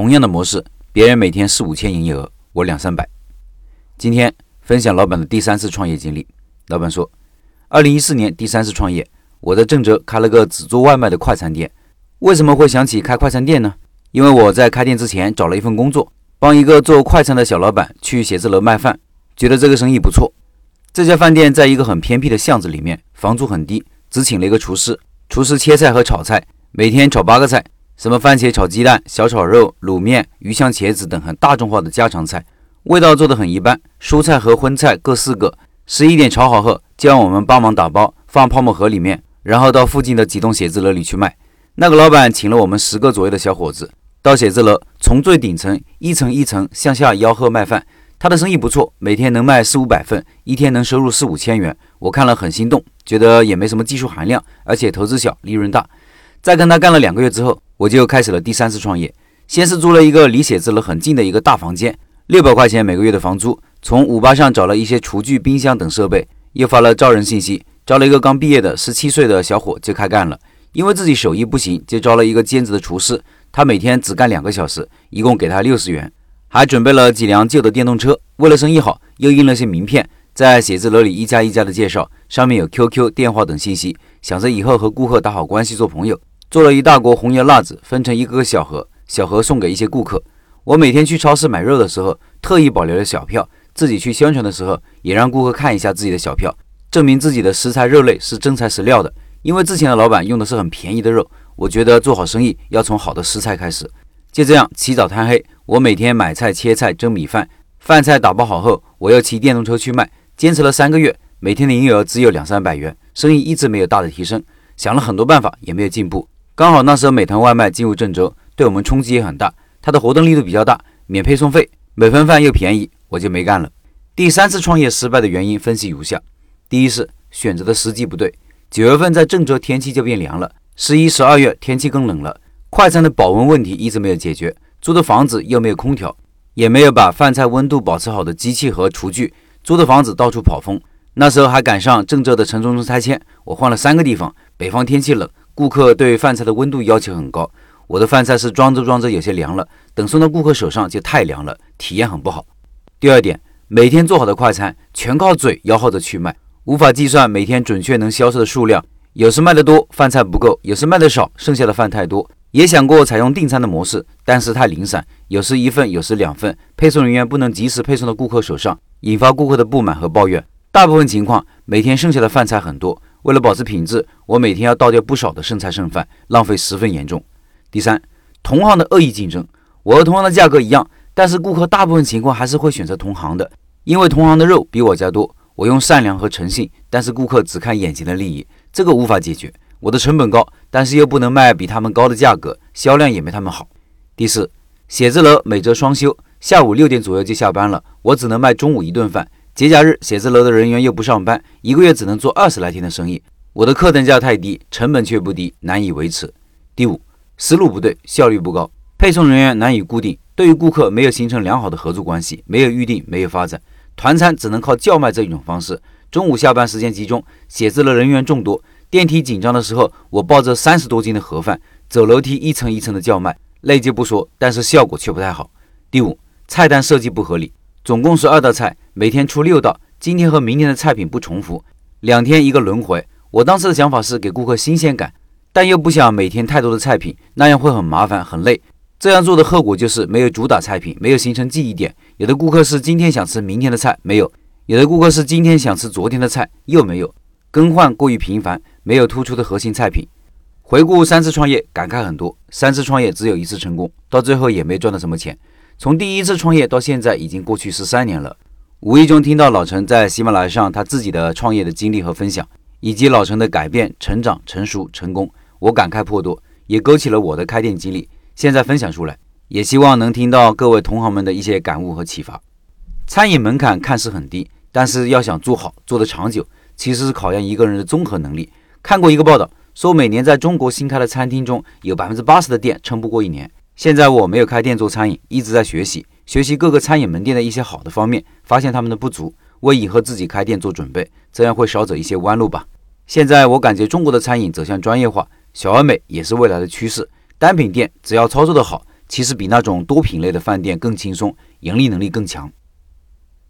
同样的模式，别人每天四五千营业额，我两三百。今天分享老板的第三次创业经历。老板说，二零一四年第三次创业，我在郑州开了个只做外卖的快餐店。为什么会想起开快餐店呢？因为我在开店之前找了一份工作，帮一个做快餐的小老板去写字楼卖饭，觉得这个生意不错。这家饭店在一个很偏僻的巷子里面，房租很低，只请了一个厨师，厨师切菜和炒菜，每天炒八个菜。什么番茄炒鸡蛋、小炒肉、卤面、鱼香茄子等很大众化的家常菜，味道做得很一般。蔬菜和荤菜各四个。十一点炒好后，叫我们帮忙打包，放泡沫盒里面，然后到附近的几栋写字楼里去卖。那个老板请了我们十个左右的小伙子，到写字楼从最顶层一层一层向下吆喝卖饭。他的生意不错，每天能卖四五百份，一天能收入四五千元。我看了很心动，觉得也没什么技术含量，而且投资小，利润大。在跟他干了两个月之后，我就开始了第三次创业。先是租了一个离写字楼很近的一个大房间，六百块钱每个月的房租。从五八上找了一些厨具、冰箱等设备，又发了招人信息，招了一个刚毕业的十七岁的小伙就开干了。因为自己手艺不行，就招了一个兼职的厨师，他每天只干两个小时，一共给他六十元，还准备了几辆旧的电动车。为了生意好，又印了些名片，在写字楼里一家一家的介绍，上面有 QQ、电话等信息，想着以后和顾客打好关系，做朋友。做了一大锅红油辣子，分成一个个小盒，小盒送给一些顾客。我每天去超市买肉的时候，特意保留了小票；自己去宣传的时候，也让顾客看一下自己的小票，证明自己的食材肉类是真材实料的。因为之前的老板用的是很便宜的肉，我觉得做好生意要从好的食材开始。就这样，起早贪黑，我每天买菜、切菜、蒸米饭，饭菜打包好后，我又骑电动车去卖。坚持了三个月，每天的营业额只有两三百元，生意一直没有大的提升。想了很多办法，也没有进步。刚好那时候美团外卖进入郑州，对我们冲击也很大。它的活动力度比较大，免配送费，每份饭又便宜，我就没干了。第三次创业失败的原因分析如下：第一是选择的时机不对。九月份在郑州天气就变凉了，十一、十二月天气更冷了，快餐的保温问题一直没有解决，租的房子又没有空调，也没有把饭菜温度保持好的机器和厨具，租的房子到处跑风。那时候还赶上郑州的城中村拆迁，我换了三个地方，北方天气冷。顾客对饭菜的温度要求很高，我的饭菜是装着装着有些凉了，等送到顾客手上就太凉了，体验很不好。第二点，每天做好的快餐全靠嘴吆喝着去卖，无法计算每天准确能销售的数量，有时卖得多，饭菜不够；有时卖得少，剩下的饭太多。也想过采用订餐的模式，但是太零散，有时一份，有时两份，配送人员不能及时配送到顾客手上，引发顾客的不满和抱怨。大部分情况，每天剩下的饭菜很多。为了保持品质，我每天要倒掉不少的剩菜剩饭，浪费十分严重。第三，同行的恶意竞争，我和同行的价格一样，但是顾客大部分情况还是会选择同行的，因为同行的肉比我家多。我用善良和诚信，但是顾客只看眼前的利益，这个无法解决。我的成本高，但是又不能卖比他们高的价格，销量也没他们好。第四，写字楼每周双休，下午六点左右就下班了，我只能卖中午一顿饭。节假日，写字楼的人员又不上班，一个月只能做二十来天的生意。我的客单价太低，成本却不低，难以维持。第五，思路不对，效率不高，配送人员难以固定，对于顾客没有形成良好的合作关系，没有预定，没有发展。团餐只能靠叫卖这一种方式。中午下班时间集中，写字楼人员众多，电梯紧张的时候，我抱着三十多斤的盒饭，走楼梯一层一层的叫卖，累就不说，但是效果却不太好。第五，菜单设计不合理。总共是二道菜，每天出六道，今天和明天的菜品不重复，两天一个轮回。我当时的想法是给顾客新鲜感，但又不想每天太多的菜品，那样会很麻烦很累。这样做的后果就是没有主打菜品，没有形成记忆点。有的顾客是今天想吃明天的菜，没有；有的顾客是今天想吃昨天的菜，又没有。更换过于频繁，没有突出的核心菜品。回顾三次创业，感慨很多。三次创业只有一次成功，到最后也没赚到什么钱。从第一次创业到现在已经过去十三年了，无意中听到老陈在喜马拉雅上他自己的创业的经历和分享，以及老陈的改变、成长、成熟、成功，我感慨颇多，也勾起了我的开店经历，现在分享出来，也希望能听到各位同行们的一些感悟和启发。餐饮门槛看似很低，但是要想做好、做得长久，其实是考验一个人的综合能力。看过一个报道，说每年在中国新开的餐厅中有百分之八十的店撑不过一年。现在我没有开店做餐饮，一直在学习，学习各个餐饮门店的一些好的方面，发现他们的不足，为以后自己开店做准备，这样会少走一些弯路吧。现在我感觉中国的餐饮走向专业化，小而美也是未来的趋势。单品店只要操作的好，其实比那种多品类的饭店更轻松，盈利能力更强。